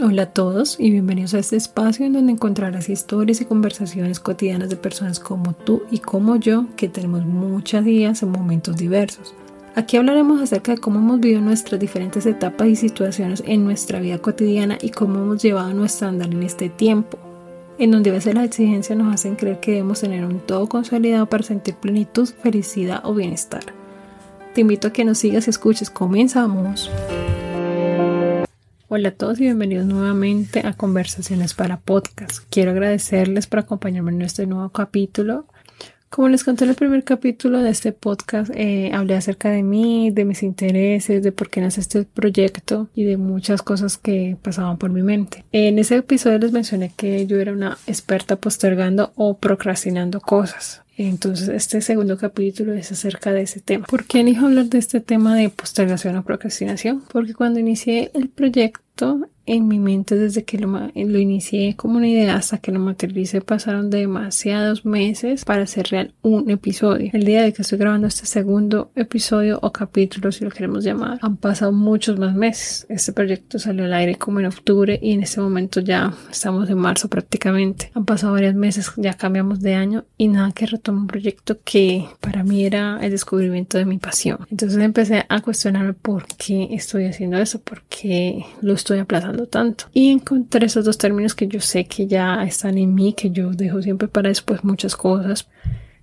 Hola a todos y bienvenidos a este espacio en donde encontrarás historias y conversaciones cotidianas de personas como tú y como yo que tenemos muchas días en momentos diversos. Aquí hablaremos acerca de cómo hemos vivido nuestras diferentes etapas y situaciones en nuestra vida cotidiana y cómo hemos llevado nuestro andar en este tiempo, en donde a veces las exigencias nos hacen creer que debemos tener un todo consolidado para sentir plenitud, felicidad o bienestar. Te invito a que nos sigas y escuches. Comenzamos. Hola a todos y bienvenidos nuevamente a Conversaciones para Podcast. Quiero agradecerles por acompañarme en este nuevo capítulo. Como les conté en el primer capítulo de este podcast, eh, hablé acerca de mí, de mis intereses, de por qué nace este proyecto y de muchas cosas que pasaban por mi mente. En ese episodio les mencioné que yo era una experta postergando o procrastinando cosas. Entonces, este segundo capítulo es acerca de ese tema. ¿Por qué elijo hablar de este tema de postergación o procrastinación? Porque cuando inicié el proyecto, en mi mente desde que lo, lo, inicié como una idea hasta que lo materialicé pasaron demasiados meses para hacer real un episodio. El día de que estoy grabando este segundo episodio o capítulo, si lo queremos llamar, han pasado muchos más meses. Este proyecto salió al aire como en octubre y en este momento ya estamos en marzo prácticamente. Han pasado varios meses, ya cambiamos de año y nada que retomar un proyecto que para mí era el descubrimiento de mi pasión. Entonces empecé a cuestionarme por qué estoy haciendo eso, por qué lo estoy aplazando tanto. Y encontré esos dos términos que yo sé que ya están en mí, que yo dejo siempre para después muchas cosas.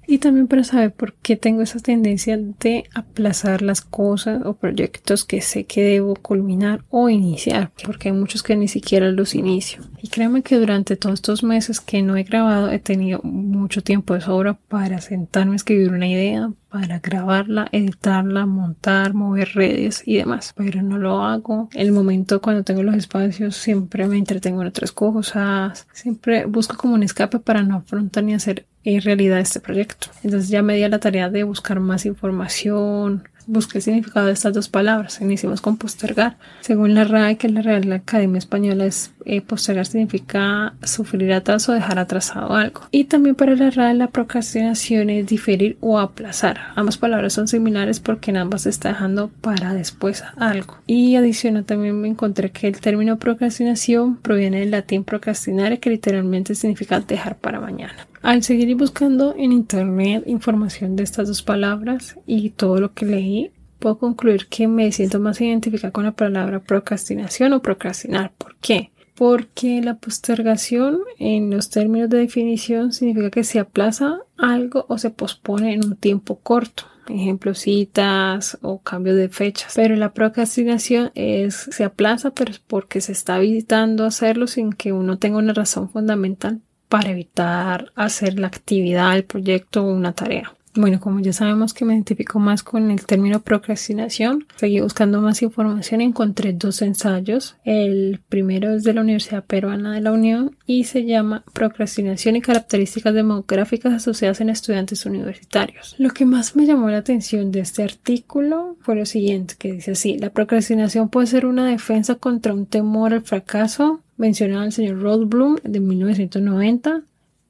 Y también para saber por qué tengo esa tendencia de aplazar las cosas o proyectos que sé que debo culminar o iniciar, porque hay muchos que ni siquiera los inicio. Y créanme que durante todos estos meses que no he grabado he tenido mucho tiempo de sobra para sentarme a escribir una idea, para grabarla, editarla, montar, mover redes y demás. Pero no lo hago. El momento cuando tengo los espacios siempre me entretengo en otras cosas. Siempre busco como un escape para no afrontar ni hacer en realidad este proyecto. Entonces ya me di a la tarea de buscar más información, busqué el significado de estas dos palabras. Iniciamos con postergar. Según la RAE, que es la Real Academia Española, es eh, postergar significa sufrir atraso o dejar atrasado algo. Y también para la RAE, la procrastinación es diferir o aplazar. Ambas palabras son similares porque en ambas se está dejando para después algo. Y adicional también me encontré que el término procrastinación proviene del latín procrastinare, que literalmente significa dejar para mañana. Al seguir buscando en internet información de estas dos palabras y todo lo que leí, puedo concluir que me siento más identificada con la palabra procrastinación o procrastinar. ¿Por qué? Porque la postergación en los términos de definición significa que se aplaza algo o se pospone en un tiempo corto. Ejemplo, citas o cambio de fechas. Pero la procrastinación es, se aplaza, pero es porque se está evitando hacerlo sin que uno tenga una razón fundamental para evitar hacer la actividad, el proyecto o una tarea. Bueno, como ya sabemos que me identifico más con el término procrastinación, seguí buscando más información y encontré dos ensayos. El primero es de la Universidad Peruana de la Unión y se llama Procrastinación y características demográficas asociadas en estudiantes universitarios. Lo que más me llamó la atención de este artículo fue lo siguiente, que dice así, la procrastinación puede ser una defensa contra un temor al fracaso, mencionaba el señor Rothblum de 1990.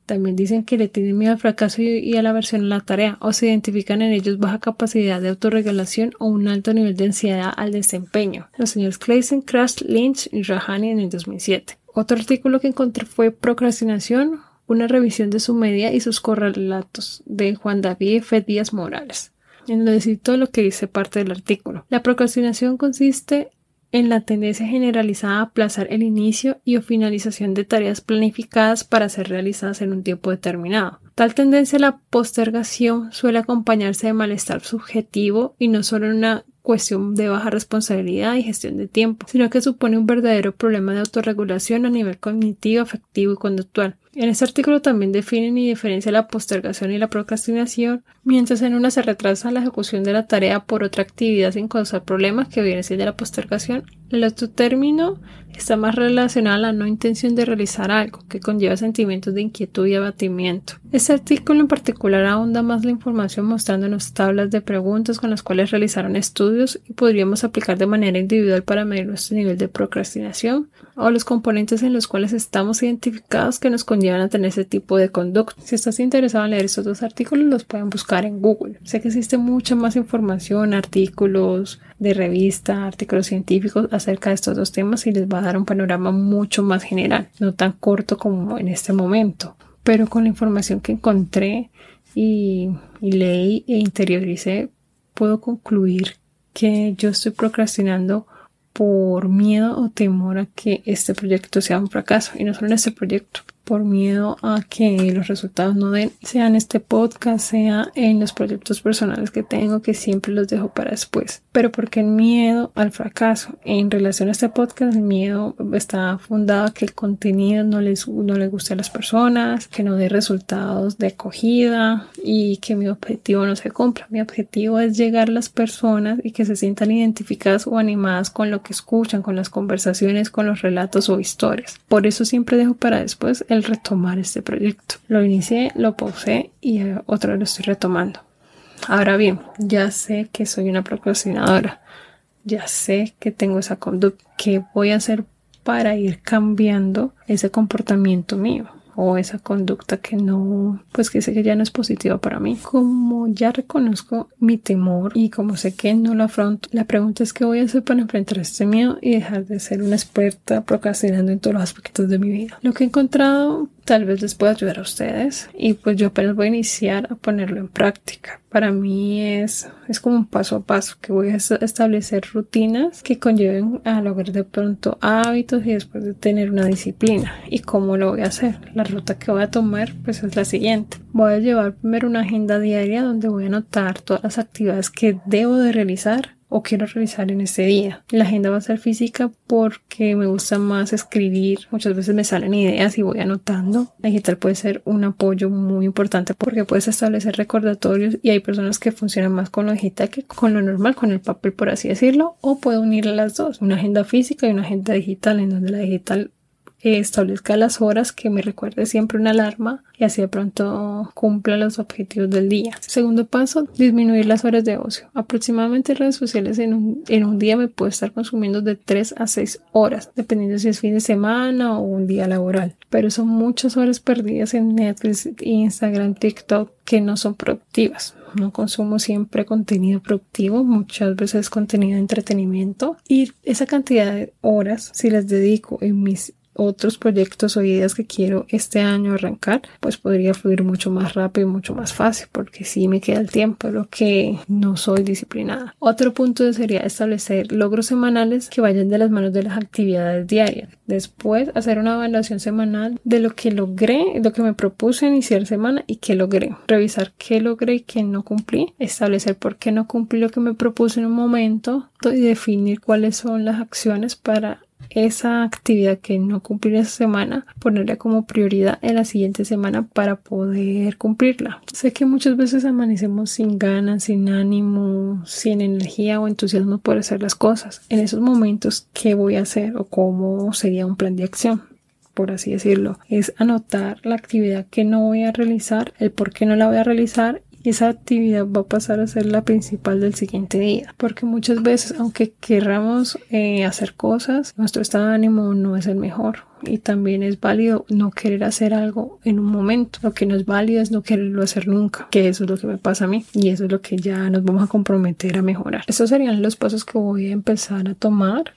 También dicen que le tienen miedo al fracaso y a la versión en la tarea o se identifican en ellos baja capacidad de autorregulación o un alto nivel de ansiedad al desempeño. Los señores Clayson, Crash, Lynch y Rahani en el 2007. Otro artículo que encontré fue Procrastinación, una revisión de su media y sus correlatos de Juan David F. Díaz Morales. En lo lo que dice parte del artículo. La procrastinación consiste en la tendencia generalizada a aplazar el inicio y o finalización de tareas planificadas para ser realizadas en un tiempo determinado. Tal tendencia a la postergación suele acompañarse de malestar subjetivo y no solo una cuestión de baja responsabilidad y gestión de tiempo, sino que supone un verdadero problema de autorregulación a nivel cognitivo, afectivo y conductual. En este artículo también definen y diferencian la postergación y la procrastinación, mientras en una se retrasa la ejecución de la tarea por otra actividad sin causar problemas que viene siendo la postergación. El otro término está más relacionado a la no intención de realizar algo, que conlleva sentimientos de inquietud y abatimiento. Este artículo en particular ahonda más la información mostrándonos tablas de preguntas con las cuales realizaron estudios estudios y podríamos aplicar de manera individual para medir nuestro nivel de procrastinación o los componentes en los cuales estamos identificados que nos conllevan a tener ese tipo de conducta. Si estás interesado en leer estos dos artículos, los pueden buscar en Google. Sé que existe mucha más información, artículos de revista, artículos científicos acerca de estos dos temas y les va a dar un panorama mucho más general, no tan corto como en este momento. Pero con la información que encontré y, y leí e interioricé, puedo concluir que yo estoy procrastinando por miedo o temor a que este proyecto sea un fracaso. Y no solo en este proyecto, por miedo a que los resultados no den, sea en este podcast, sea en los proyectos personales que tengo, que siempre los dejo para después. Pero porque el miedo al fracaso, en relación a este podcast, el miedo está fundado a que el contenido no les, no les guste a las personas, que no dé resultados de acogida y que mi objetivo no se cumpla. Mi objetivo es llegar a las personas y que se sientan identificadas o animadas con lo que escuchan, con las conversaciones, con los relatos o historias. Por eso siempre dejo para después el retomar este proyecto. Lo inicié, lo pausé y eh, otra vez lo estoy retomando. Ahora bien, ya sé que soy una procrastinadora. Ya sé que tengo esa conducta. ¿Qué voy a hacer para ir cambiando ese comportamiento mío? O esa conducta que no, pues que sé que ya no es positiva para mí. Como ya reconozco mi temor y como sé que no lo afronto, la pregunta es qué voy a hacer para enfrentar este miedo y dejar de ser una experta procrastinando en todos los aspectos de mi vida. Lo que he encontrado tal vez les pueda ayudar a ustedes y pues yo apenas voy a iniciar a ponerlo en práctica. Para mí es, es como un paso a paso que voy a establecer rutinas que conlleven a lograr de pronto hábitos y después de tener una disciplina. ¿Y cómo lo voy a hacer? La ruta que voy a tomar pues es la siguiente. Voy a llevar primero una agenda diaria donde voy a anotar todas las actividades que debo de realizar o quiero realizar en ese día. La agenda va a ser física porque me gusta más escribir. Muchas veces me salen ideas y voy anotando. La digital puede ser un apoyo muy importante porque puedes establecer recordatorios y hay personas que funcionan más con lo digital que con lo normal, con el papel por así decirlo, o puedo unir las dos, una agenda física y una agenda digital en donde la digital establezca las horas que me recuerde siempre una alarma y así de pronto cumpla los objetivos del día. Segundo paso, disminuir las horas de ocio. Aproximadamente redes sociales en un, en un día me puedo estar consumiendo de 3 a 6 horas, dependiendo si es fin de semana o un día laboral. Pero son muchas horas perdidas en Netflix, Instagram, TikTok que no son productivas. No consumo siempre contenido productivo, muchas veces contenido de entretenimiento y esa cantidad de horas, si las dedico en mis otros proyectos o ideas que quiero este año arrancar, pues podría fluir mucho más rápido y mucho más fácil, porque sí me queda el tiempo, lo que no soy disciplinada. Otro punto sería establecer logros semanales que vayan de las manos de las actividades diarias. Después, hacer una evaluación semanal de lo que logré, lo que me propuse iniciar semana y qué logré. Revisar qué logré y qué no cumplí. Establecer por qué no cumplí lo que me propuse en un momento y definir cuáles son las acciones para esa actividad que no cumplí esa semana, ponerla como prioridad en la siguiente semana para poder cumplirla. Sé que muchas veces amanecemos sin ganas, sin ánimo, sin energía o entusiasmo por hacer las cosas. En esos momentos, ¿qué voy a hacer o cómo sería un plan de acción? por así decirlo, es anotar la actividad que no voy a realizar, el por qué no la voy a realizar esa actividad va a pasar a ser la principal del siguiente día. Porque muchas veces, aunque querramos eh, hacer cosas, nuestro estado de ánimo no es el mejor. Y también es válido no querer hacer algo en un momento. Lo que no es válido es no quererlo hacer nunca, que eso es lo que me pasa a mí. Y eso es lo que ya nos vamos a comprometer a mejorar. Estos serían los pasos que voy a empezar a tomar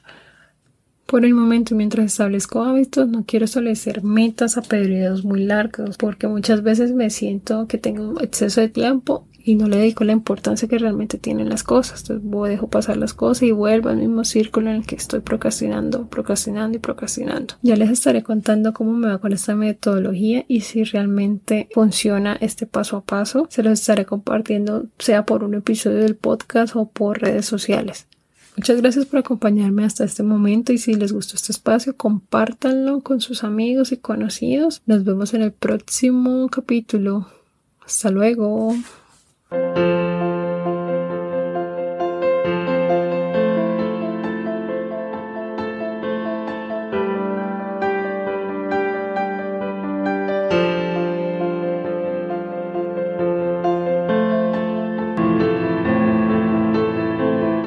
por el momento, mientras establezco hábitos, no quiero establecer metas a periodos muy largos, porque muchas veces me siento que tengo exceso de tiempo y no le dedico la importancia que realmente tienen las cosas. Entonces dejo pasar las cosas y vuelvo al mismo círculo en el que estoy procrastinando, procrastinando y procrastinando. Ya les estaré contando cómo me va con esta metodología y si realmente funciona este paso a paso. Se los estaré compartiendo sea por un episodio del podcast o por redes sociales. Muchas gracias por acompañarme hasta este momento y si les gustó este espacio, compártanlo con sus amigos y conocidos. Nos vemos en el próximo capítulo. Hasta luego.